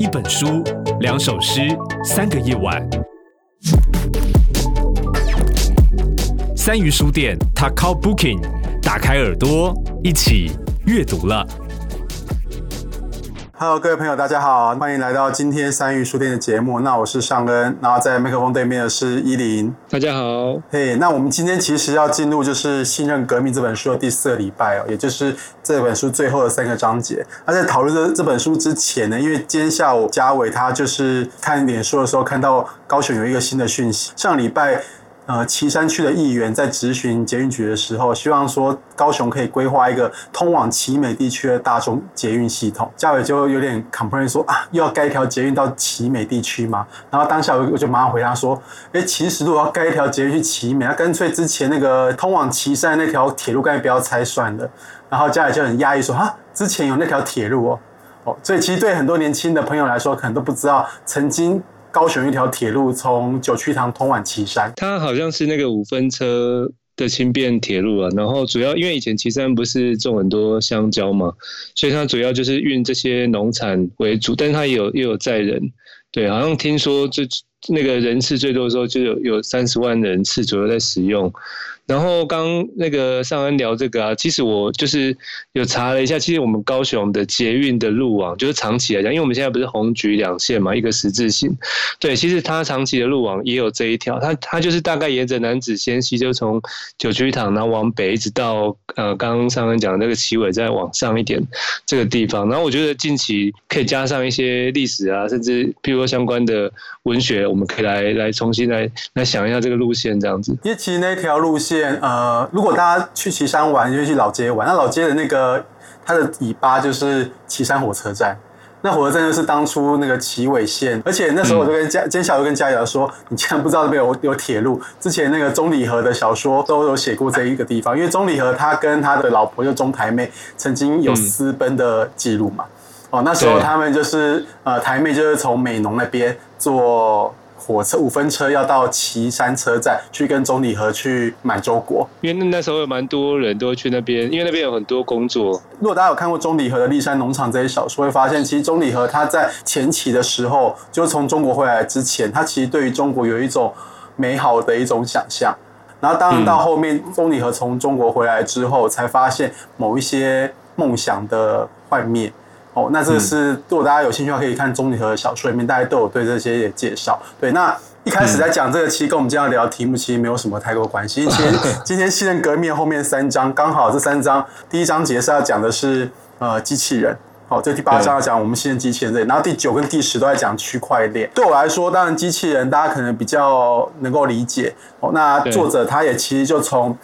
一本书，两首诗，三个夜晚。三鱼书店，Takao Booking，打开耳朵，一起阅读了。Hello，各位朋友，大家好，欢迎来到今天三育书店的节目。那我是尚恩，然后在麦克风对面的是依林。大家好，嘿，hey, 那我们今天其实要进入就是《信任革命》这本书的第四个礼拜哦，也就是这本书最后的三个章节。那在讨论这这本书之前呢，因为今天下午嘉伟他就是看脸书的时候看到高雄有一个新的讯息，上礼拜。呃，旗山区的议员在质询捷运局的时候，希望说高雄可以规划一个通往奇美地区的大众捷运系统。嘉伟就有点 complain 说啊，又要盖一条捷运到奇美地区吗？然后当下我就马上回答说，哎，其实如果要盖一条捷运去奇美，那干脆之前那个通往旗山的那条铁路干脆不要拆算了。然后嘉伟就很压抑说，哈，之前有那条铁路哦，哦，所以其实对很多年轻的朋友来说，可能都不知道曾经。高雄一条铁路从九曲堂通往旗山，它好像是那个五分车的轻便铁路啊。然后主要因为以前旗山不是种很多香蕉嘛，所以它主要就是运这些农产为主，但它也有也有载人。对，好像听说这那个人次最多的时候就有有三十万人次左右在使用。然后刚那个尚恩聊这个啊，其实我就是有查了一下，其实我们高雄的捷运的路网，就是长期来讲，因为我们现在不是红橘两线嘛，一个十字形，对，其实它长期的路网也有这一条，它它就是大概沿着楠梓线西，就从九曲堂然后往北，一直到呃刚刚尚恩讲的那个旗尾，再往上一点这个地方。然后我觉得近期可以加上一些历史啊，甚至譬如说相关的文学，我们可以来来重新来来想一下这个路线这样子。因为其实那条路线。呃，如果大家去岐山玩，就去老街玩。那老街的那个它的尾巴就是岐山火车站，那火车站就是当初那个旗尾线。而且那时候我就跟嘉，今天下午就跟嘉瑶说，你竟然不知道那边有有铁路？之前那个钟理和的小说都有写过这一个地方，因为钟理和他跟他的老婆就钟台妹曾经有私奔的记录嘛。哦，那时候他们就是呃台妹就是从美浓那边坐。火车五分车要到旗山车站去跟钟理和去买粥果，因为那时候有蛮多人都会去那边，因为那边有很多工作。如果大家有看过钟理和的《立山农场》这些小说，会发现其实钟理和他在前期的时候，就从中国回来之前，他其实对于中国有一种美好的一种想象。然后当然到后面，钟理和从中国回来之后，才发现某一些梦想的幻灭。哦，那这个是如果大家有兴趣的话，可以看中理和的小说里面，大家都有对这些也介绍。对，那一开始在讲这个，其实跟我们今天要聊的题目其实没有什么太多关系。因 为其实今天信任革命后面三章，刚好这三章第一章节是要讲的是呃机器人，好，这第八章要讲我们信任机器人这里，然后第九跟第十都在讲区块链。对我来说，当然机器人大家可能比较能够理解。哦，那作者他也其实就从。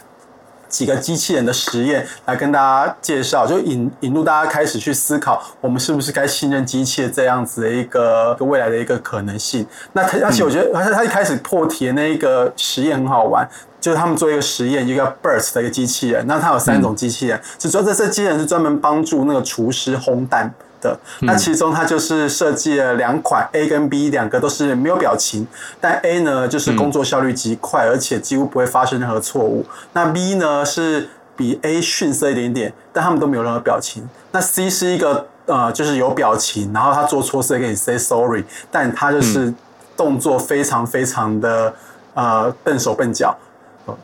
几个机器人的实验来跟大家介绍，就引引入大家开始去思考，我们是不是该信任机器这样子的一个未来的一个可能性。那他而且我觉得而且他一开始破题的那一个实验很好玩，就是他们做一个实验，一个 BERT 的一个机器人，那它有三种机器人，是专这这机器人是专门帮助那个厨师烘蛋。的那其中，它就是设计了两款 A 跟 B 两个都是没有表情，但 A 呢就是工作效率极快，而且几乎不会发生任何错误。那 B 呢是比 A 逊色一点点，但他们都没有任何表情。那 C 是一个呃就是有表情，然后他做错事给你 say sorry，但他就是动作非常非常的呃笨手笨脚，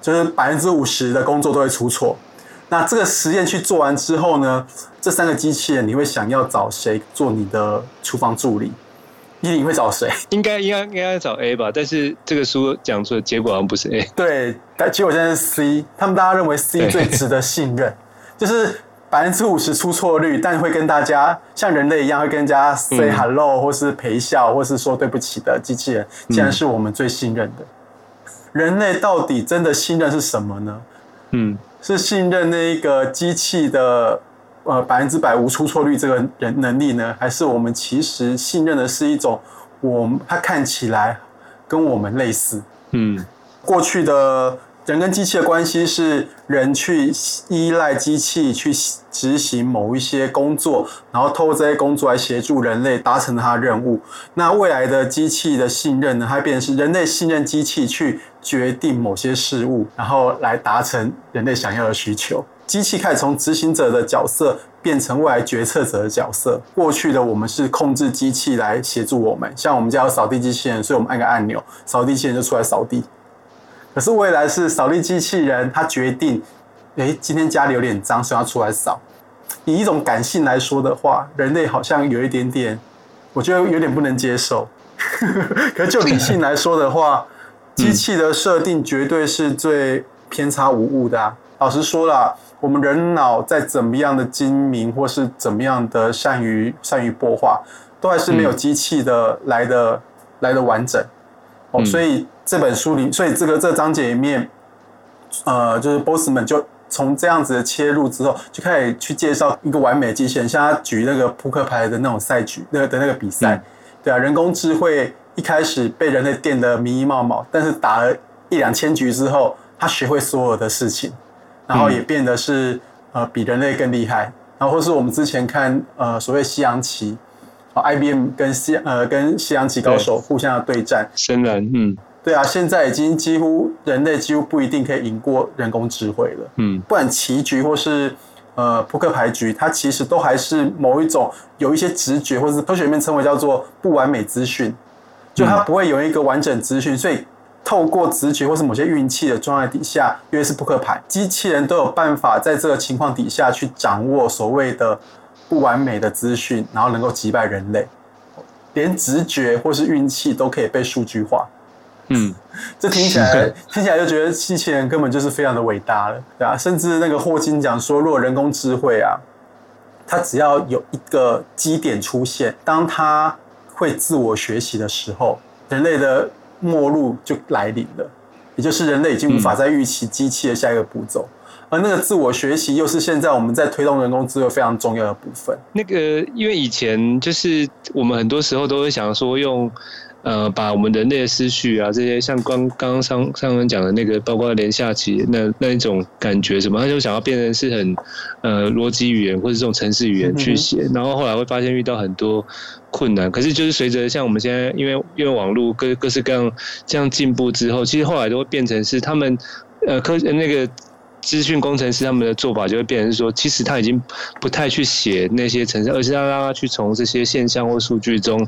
就是百分之五十的工作都会出错。那这个实验去做完之后呢，这三个机器人你会想要找谁做你的厨房助理？依林会找谁？应该应该应该找 A 吧，但是这个书讲出的结果好像不是 A。对，但结果现在是 C。他们大家认为 C 最值得信任，就是百分之五十出错率，但会跟大家像人类一样会跟人家 say hello，或是陪笑，或是说对不起的机器人，竟然是我们最信任的。人类到底真的信任是什么呢？嗯。是信任那一个机器的呃百分之百无出错率这个人能力呢，还是我们其实信任的是一种我们它看起来跟我们类似？嗯，过去的。人跟机器的关系是人去依赖机器去执行某一些工作，然后透过这些工作来协助人类达成它的任务。那未来的机器的信任呢，它变成是人类信任机器去决定某些事物，然后来达成人类想要的需求。机器开始从执行者的角色变成未来决策者的角色。过去的我们是控制机器来协助我们，像我们家有扫地机器人，所以我们按个按钮，扫地机器人就出来扫地。可是未来是扫地机器人，它决定，诶，今天家里有点脏，所以要出来扫。以一种感性来说的话，人类好像有一点点，我觉得有点不能接受。可是就理性来说的话，机器的设定绝对是最偏差无误的啊。老实说了，我们人脑再怎么样的精明，或是怎么样的善于善于播化，都还是没有机器的来的、嗯、来的完整。哦，所以这本书里，所以这个这章节里面，呃，就是 Boseman 就从这样子的切入之后，就开始去介绍一个完美的机器人，像他举那个扑克牌的那种赛局，那个的那个比赛。嗯对啊，人工智慧一开始被人类电得迷迷冒冒，但是打了一两千局之后，他学会所有的事情，然后也变得是呃比人类更厉害。然后或是我们之前看呃所谓西洋棋，哦，IBM 跟西呃跟西洋棋高手互相的对战，深然，嗯，对啊，现在已经几乎人类几乎不一定可以赢过人工智慧了，嗯，不管棋局或是。呃，扑克牌局，它其实都还是某一种有一些直觉，或者是科学里面称为叫做不完美资讯，就它不会有一个完整资讯，所以透过直觉或是某些运气的状态底下，因为是扑克牌，机器人都有办法在这个情况底下去掌握所谓的不完美的资讯，然后能够击败人类，连直觉或是运气都可以被数据化。嗯，这听起来 听起来就觉得机器人根本就是非常的伟大了，对啊，甚至那个霍金讲说，如果人工智慧啊，它只要有一个基点出现，当它会自我学习的时候，人类的末路就来临了，也就是人类已经无法再预期机器的下一个步骤，而那个自我学习又是现在我们在推动人工智能非常重要的部分。那个，因为以前就是我们很多时候都会想说用。呃，把我们人类的思绪啊，这些像刚刚上上文讲的那个，包括连下棋那那一种感觉什么，他就想要变成是很呃逻辑语言或者这种程式语言去写，然后后来会发现遇到很多困难。可是就是随着像我们现在，因为因为网络各各式各样这样进步之后，其实后来都会变成是他们呃科那个。资讯工程师他们的做法就会变成说，其实他已经不太去写那些程式，而是要让他去从这些现象或数据中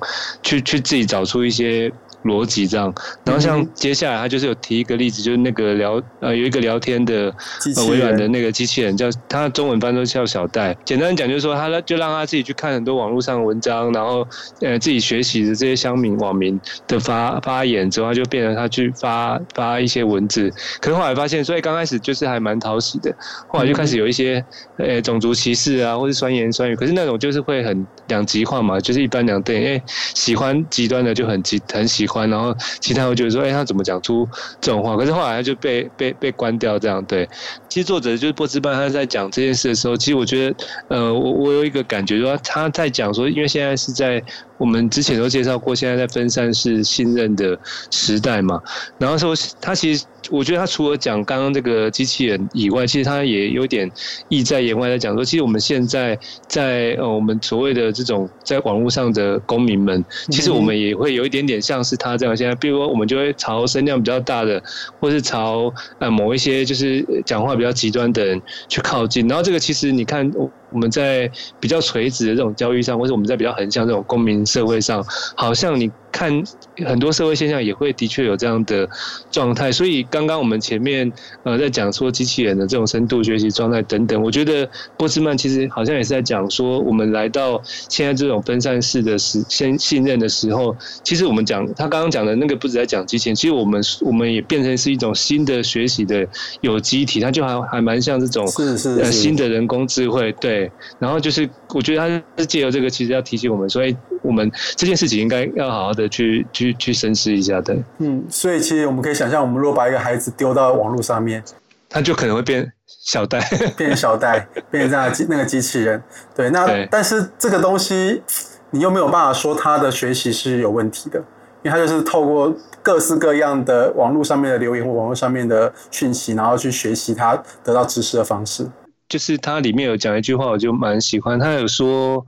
去去自己找出一些。逻辑这样，然后像接下来他就是有提一个例子，就是那个聊呃有一个聊天的呃微软的那个机器人，叫他中文翻都叫小戴。简单讲就是说，他就让他自己去看很多网络上的文章，然后呃自己学习的这些乡民网民的发发言之后，他就变成他去发发一些文字。可是后来发现，所以刚开始就是还蛮讨喜的，后来就开始有一些呃种族歧视啊，或是酸言酸语。可是那种就是会很两极化嘛，就是一般两对，因为喜欢极端的就很极很喜欢。然后其他人觉得说，哎，他怎么讲出这种话？可是后来他就被被被关掉，这样对。其实作者就是波兹曼，他在讲这件事的时候，其实我觉得，呃，我我有一个感觉说，他在讲说，因为现在是在。我们之前都介绍过，现在在分散式信任的时代嘛，然后说他其实，我觉得他除了讲刚刚这个机器人以外，其实他也有点意在言外，在讲说，其实我们现在在呃我们所谓的这种在网络上的公民们，其实我们也会有一点点像是他这样，现在比如说我们就会朝声量比较大的，或是朝呃某一些就是讲话比较极端的人去靠近，然后这个其实你看。我们在比较垂直的这种教育上，或者我们在比较横向这种公民社会上，好像你。看很多社会现象也会的确有这样的状态，所以刚刚我们前面呃在讲说机器人的这种深度学习状态等等，我觉得波兹曼其实好像也是在讲说，我们来到现在这种分散式的时先信任的时候，其实我们讲他刚刚讲的那个不止在讲机器人，其实我们我们也变成是一种新的学习的有机体，它就还还蛮像这种是是呃新的人工智慧对，然后就是我觉得他是借由这个其实要提醒我们，所以我们这件事情应该要好好的去去去深思一下，对，嗯，所以其实我们可以想象，我们如果把一个孩子丢到网络上面，他就可能会变小戴，变成小戴，变成这样机那个机器人，对，那对。但是这个东西你又没有办法说他的学习是有问题的，因为他就是透过各式各样的网络上面的留言或网络上面的讯息，然后去学习他得到知识的方式。就是他里面有讲一句话，我就蛮喜欢，他有说。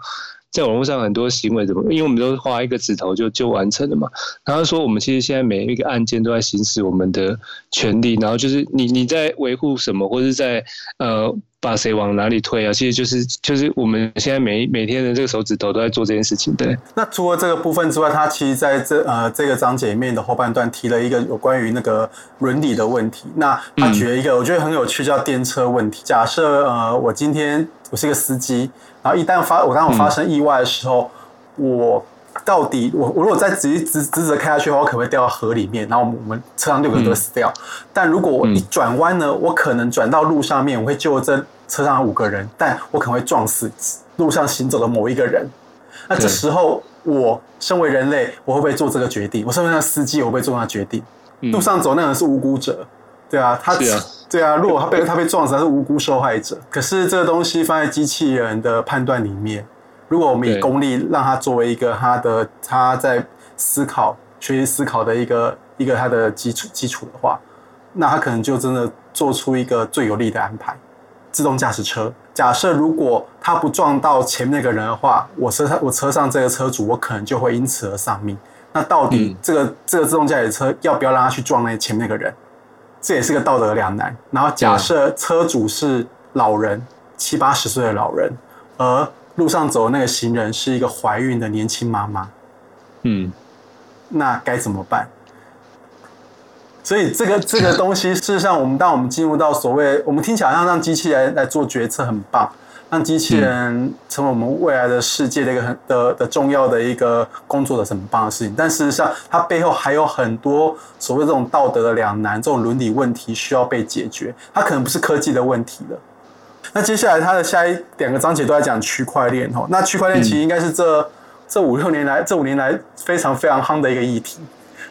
在网络上很多行为怎么？因为我们都画一个指头就就完成了嘛。然后说我们其实现在每一个案件都在行使我们的权利，然后就是你你在维护什么，或者在呃把谁往哪里推啊？其实就是就是我们现在每每天的这个手指头都在做这件事情。对。那除了这个部分之外，他其实在这呃这个章节里面的后半段提了一个有关于那个伦理的问题。那他举了一个我觉得很有趣，叫电车问题。假设呃我今天我是一个司机，然后一旦发我当我发生意外的时候，我。到底我我如果再直直直直开下去的话，我可能会掉到河里面，然后我们车上六个人都会死掉。嗯、但如果我一转弯呢，我可能转到路上面，我会救这车上的五个人，但我可能会撞死路上行走的某一个人。那这时候我身为人类，我会不会做这个决定？我身为那个司机，我会不会做那个决定？路上走那个人是无辜者，对啊，他对啊，如果他被他被撞死，他是无辜受害者。可是这个东西放在机器人的判断里面。如果我们以功利让他作为一个他的他在思考学习思考的一个一个他的基础基础的话，那他可能就真的做出一个最有利的安排。自动驾驶车，假设如果它不撞到前面那个人的话，我车上我车上这个车主我可能就会因此而丧命。那到底这个、嗯、这个自动驾驶车要不要让他去撞那前面那个人？这也是个道德两难。然后假设车主是老人，七八十岁的老人，而路上走的那个行人是一个怀孕的年轻妈妈，嗯，那该怎么办？所以这个这个东西，事实上，我们当我们进入到所谓，我们听起来好像让机器人来做决策很棒，让机器人成为我们未来的世界的一个很的的重要的一个工作的很棒的事情。但事实上，它背后还有很多所谓这种道德的两难，这种伦理问题需要被解决。它可能不是科技的问题了。那接下来，它的下一两个章节都在讲区块链哦。那区块链其实应该是这、嗯、这五六年来，这五年来非常非常夯的一个议题。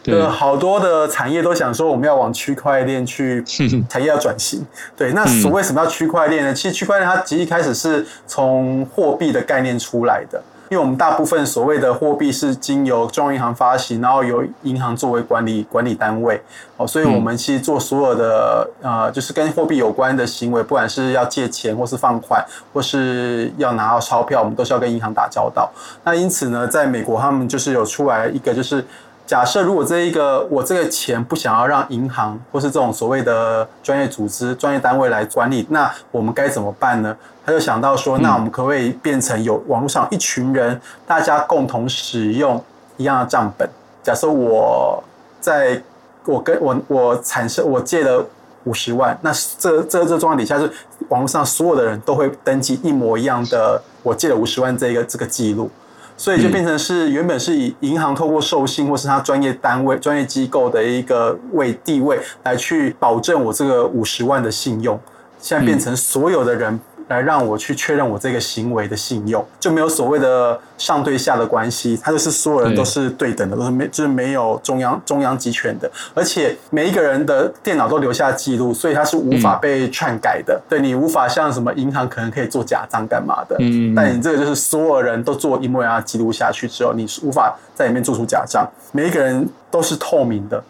对，好多的产业都想说，我们要往区块链去 产业要转型。对，那所谓什么叫区块链呢？其实区块链它其实一开始是从货币的概念出来的。因为我们大部分所谓的货币是经由中央银行发行，然后由银行作为管理管理单位，哦，所以我们其实做所有的呃，就是跟货币有关的行为，不管是要借钱或是放款，或是要拿到钞票，我们都是要跟银行打交道。那因此呢，在美国他们就是有出来一个就是。假设如果这一个我这个钱不想要让银行或是这种所谓的专业组织、专业单位来管理，那我们该怎么办呢？他就想到说，那我们可不可以变成有网络上一群人，大家共同使用一样的账本？假设我在我跟我我产生我借了五十万，那这这这状况底下是网络上所有的人都会登记一模一样的我借了五十万这个这个记录。所以就变成是原本是以银行透过授信或是他专业单位、专业机构的一个位地位来去保证我这个五十万的信用，现在变成所有的人。来让我去确认我这个行为的信用，就没有所谓的上对下的关系，它就是所有人都是对等的，都是没就是没有中央中央集权的，而且每一个人的电脑都留下记录，所以它是无法被篡改的。对，你无法像什么银行可能可以做假账干嘛的，嗯，但你这个就是所有人都做一模一样的记录下去之后，你是无法在里面做出假账。每一个人都是透明的，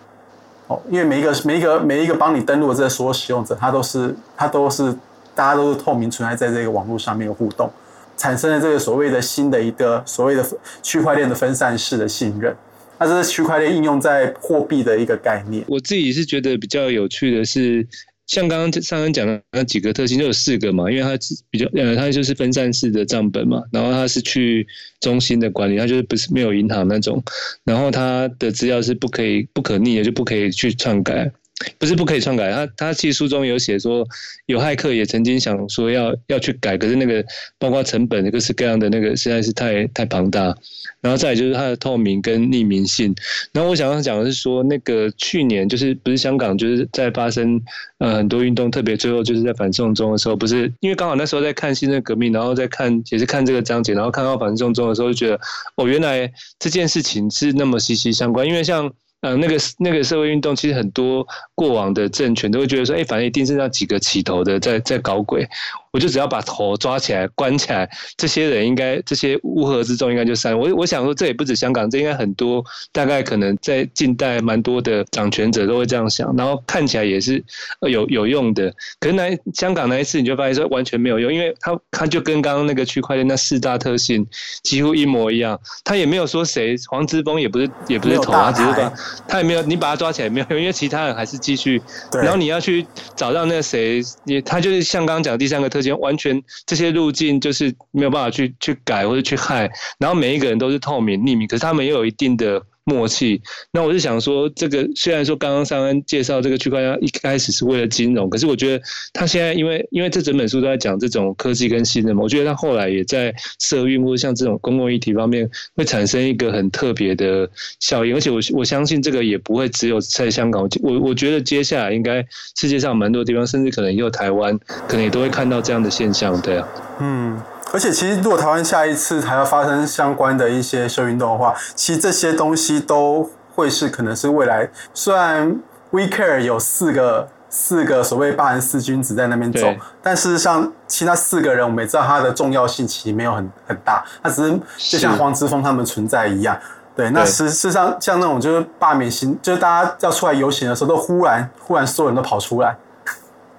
哦，因为每一个每一个每一个帮你登录的这个所有使用者，他都是他都是。大家都是透明存在在这个网络上面的互动，产生了这个所谓的新的一个所谓的区块链的分散式的信任。那这是区块链应用在货币的一个概念。我自己是觉得比较有趣的是，像刚刚上刚讲的那几个特性，就有四个嘛，因为它比较呃，它就是分散式的账本嘛，然后它是去中心的管理，它就是不是没有银行那种，然后它的资料是不可以不可逆的，就不可以去篡改。不是不可以篡改，他他其实书中有写说，有骇客也曾经想说要要去改，可是那个包括成本各式各样的那个实在是太太庞大，然后再就是它的透明跟匿名性。然后我想要讲的是说，那个去年就是不是香港就是在发生呃很多运动，特别最后就是在反送中的时候，不是因为刚好那时候在看新的革命，然后在看也是看这个章节，然后看到反送中的时候就觉得哦，原来这件事情是那么息息相关，因为像。呃，那个那个社会运动，其实很多过往的政权都会觉得说，哎，反正一定是那几个起头的在在搞鬼。我就只要把头抓起来关起来，这些人应该这些乌合之众应该就散。我我想说，这也不止香港，这应该很多，大概可能在近代蛮多的掌权者都会这样想。然后看起来也是有有用的，可是那香港那一次你就发现说完全没有用，因为他他就跟刚刚那个区块链那四大特性几乎一模一样。他也没有说谁黄之锋也不是也不是头啊，只是把他也没有你把他抓起来没有用，因为其他人还是继续。然后你要去找到那个谁，也他就是像刚刚讲第三个特。完全这些路径就是没有办法去去改或者去害，然后每一个人都是透明匿名，可是他们又有一定的。默契。那我是想说，这个虽然说刚刚上恩介绍这个区块链一开始是为了金融，可是我觉得他现在因为因为这整本书都在讲这种科技跟新的嘛，我觉得他后来也在社运或像这种公共议题方面会产生一个很特别的效应，而且我我相信这个也不会只有在香港，我我觉得接下来应该世界上蛮多地方，甚至可能也有台湾，可能也都会看到这样的现象，对啊，嗯。而且，其实如果台湾下一次还要发生相关的一些社运动的话，其实这些东西都会是可能是未来。虽然 WeCare 有四个四个所谓八人四君子在那边走，但事实上其他四个人，我们也知道他的重要性其实没有很很大，他只是就像黄之锋他们存在一样。对，那实事实上像那种就是罢免行，就是大家要出来游行的时候，都忽然忽然所有人都跑出来。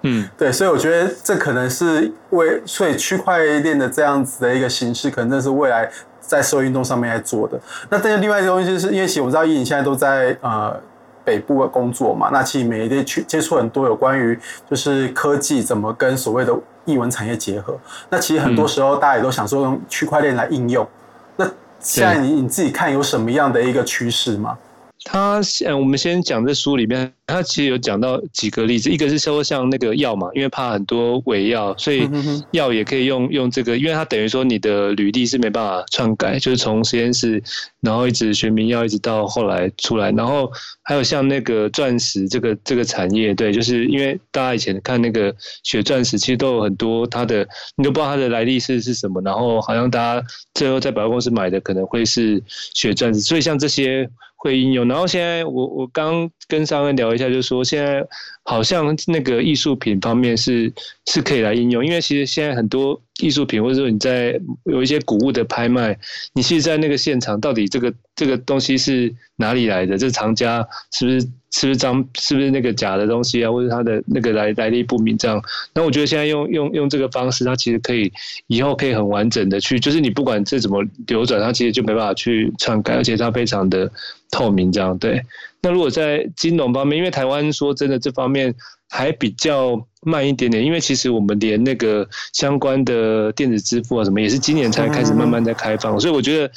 嗯，对，所以我觉得这可能是为所以区块链的这样子的一个形式，可能这是未来在社会运动上面来做的。那但是另外一个东西，就是因为其实我知道伊琳现在都在呃北部的工作嘛，那其实每一天去接触很多有关于就是科技怎么跟所谓的艺文产业结合。那其实很多时候大家也都想说用区块链来应用。那现在你你自己看有什么样的一个趋势吗？他先，我们先讲这书里面，他其实有讲到几个例子，一个是说像那个药嘛，因为怕很多伪药，所以药也可以用用这个，因为它等于说你的履历是没办法篡改，就是从实验室，然后一直学名药，一直到后来出来，然后还有像那个钻石这个这个产业，对，就是因为大家以前看那个血钻石，其实都有很多它的，你都不知道它的来历是是什么，然后好像大家最后在百货公司买的可能会是血钻石，所以像这些。会应用，然后现在我我刚跟商人聊一下，就是说现在好像那个艺术品方面是是可以来应用，因为其实现在很多艺术品或者说你在有一些古物的拍卖，你其实在那个现场到底这个这个东西是哪里来的，这藏家是不是？是不是张？是不是那个假的东西啊？或者它的那个来来历不明这样？那我觉得现在用用用这个方式，它其实可以以后可以很完整的去，就是你不管这怎么流转，它其实就没办法去篡改，而且它非常的透明这样。对。那如果在金融方面，因为台湾说真的这方面还比较慢一点点，因为其实我们连那个相关的电子支付啊什么，也是今年才开始慢慢在开放，所以我觉得。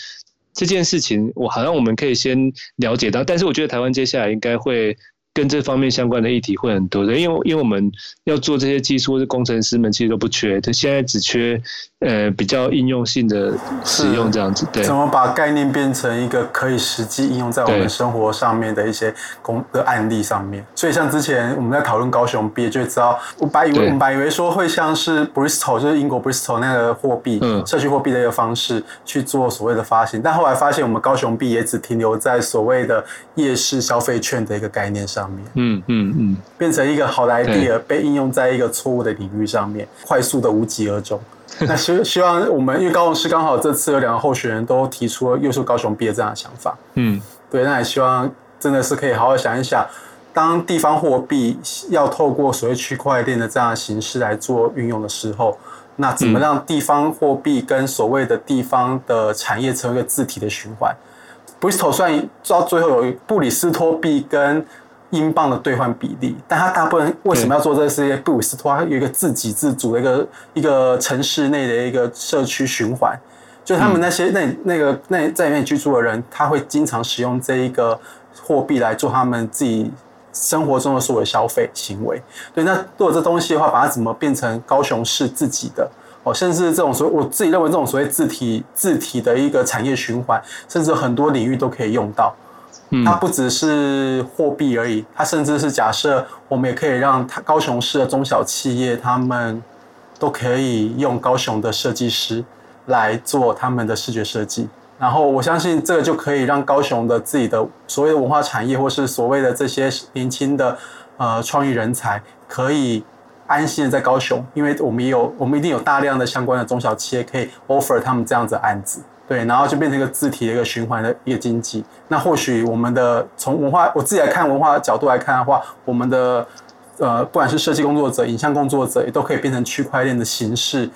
这件事情，我好像我们可以先了解到，但是我觉得台湾接下来应该会。跟这方面相关的议题会很多的，因为因为我们要做这些技术，或者工程师们其实都不缺，他现在只缺呃比较应用性的使用这样子。对，怎么把概念变成一个可以实际应用在我们生活上面的一些工的案例上面？所以像之前我们在讨论高雄币，就知道我本以为我们本以为说会像是 Bristol 就是英国 Bristol 那个货币，嗯，社区货币的一个方式去做所谓的发行，但后来发现我们高雄币也只停留在所谓的夜市消费券的一个概念上。嗯嗯嗯，变成一个好的 idea 被应用在一个错误的领域上面，快速的无疾而终。那希希望我们，因为高雄市刚好这次有两个候选人都提出了优秀高雄币的这样的想法。嗯，对，那也希望真的是可以好好想一想，当地方货币要透过所谓区块链的这样的形式来做运用的时候，那怎么让地方货币跟所谓的地方的产业成为一个自体的循环？Bristol 算到最后有布里斯托币跟英镑的兑换比例，但它大部分为什么要做这个事业？布里斯托它有一个自给自足的一个一个城市内的一个社区循环，就他们那些那那个那在里面居住的人，他会经常使用这一个货币来做他们自己生活中的所谓消费行为。对，那做这东西的话，把它怎么变成高雄市自己的哦？甚至这种所谓我自己认为这种所谓自体自体的一个产业循环，甚至很多领域都可以用到。它不只是货币而已，它甚至是假设我们也可以让它高雄市的中小企业，他们都可以用高雄的设计师来做他们的视觉设计。然后我相信这个就可以让高雄的自己的所谓的文化产业，或是所谓的这些年轻的呃创意人才，可以安心的在高雄，因为我们也有我们一定有大量的相关的中小企业可以 offer 他们这样子的案子。对，然后就变成一个自体的一个循环的一个经济。那或许我们的从文化，我自己来看文化的角度来看的话，我们的呃，不管是设计工作者、影像工作者，也都可以变成区块链的形式，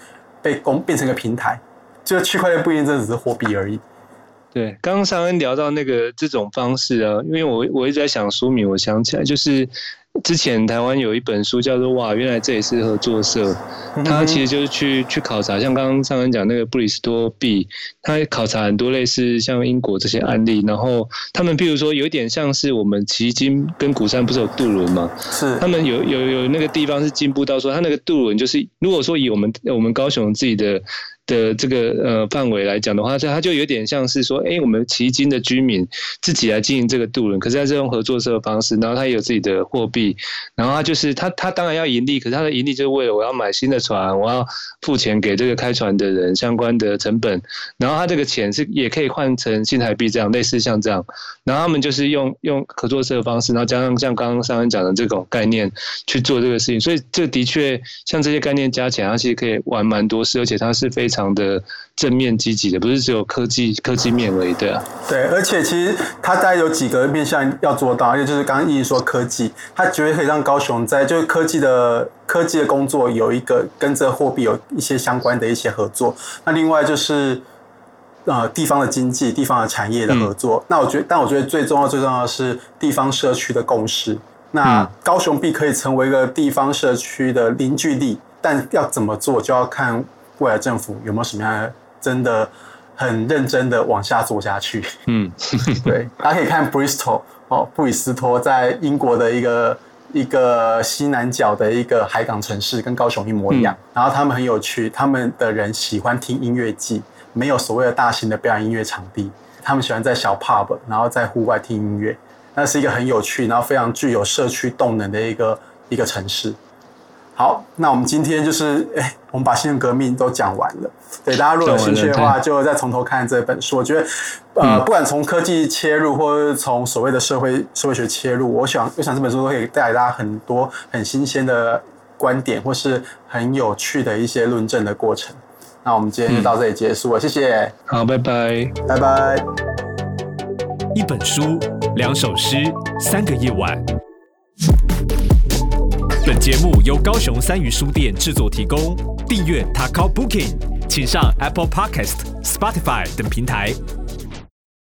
被公变成一个平台。这个区块链不一定真的只是货币而已。对，刚刚尚恩聊到那个这种方式啊，因为我我一直在想书名，我想起来就是。之前台湾有一本书叫做《哇，原来这也是合作社》，他其实就是去去考察，像刚刚上人讲那个布里斯托币，他考察很多类似像英国这些案例，然后他们譬如说有一点像是我们旗津跟鼓山不是有渡轮吗？是，他们有有有那个地方是进步到说，他那个渡轮就是如果说以我们我们高雄自己的。的这个呃范围来讲的话，这它就有点像是说，哎，我们旗津的居民自己来经营这个渡轮，可是它是用合作社的方式，然后它也有自己的货币，然后他就是他，他当然要盈利，可是他的盈利就是为了我要买新的船，我要付钱给这个开船的人相关的成本，然后他这个钱是也可以换成新台币这样，类似像这样，然后他们就是用用合作社的方式，然后加上像刚刚上面讲的这种概念去做这个事情，所以这的确像这些概念加起来，它其实可以玩蛮多事，而且它是。非常的正面积极的，不是只有科技科技面而已，对啊。对，而且其实它大概有几个面向要做到，也就是刚刚一直说科技，它绝对可以让高雄在就是科技的科技的工作有一个跟这货币有一些相关的一些合作。那另外就是呃地方的经济、地方的产业的合作。嗯、那我觉得，但我觉得最重要、最重要的是地方社区的共识。那高雄币可以成为一个地方社区的凝聚力，但要怎么做，就要看。未来政府有没有什么样的真的很认真的往下做下去？嗯，对，大家可以看 Bristol 哦，布里斯托在英国的一个一个西南角的一个海港城市，跟高雄一模一样。嗯、然后他们很有趣，他们的人喜欢听音乐季，没有所谓的大型的表演音乐场地，他们喜欢在小 pub，然后在户外听音乐，那是一个很有趣，然后非常具有社区动能的一个一个城市。好，那我们今天就是，哎、欸，我们把新闻革命都讲完了。对，大家如果有兴趣的话，就再从头看这本书。我觉得，呃，不管从科技切入，或者从所谓的社会社会学切入，我想，我想这本书都可以带来大家很多很新鲜的观点，或是很有趣的一些论证的过程。那我们今天就到这里结束了，嗯、谢谢。好，拜拜，拜拜。一本书，两首诗，三个夜晚。本节目由高雄三余书店制作提供。订阅 t a k o Booking，请上 Apple Podcast、Spotify 等平台。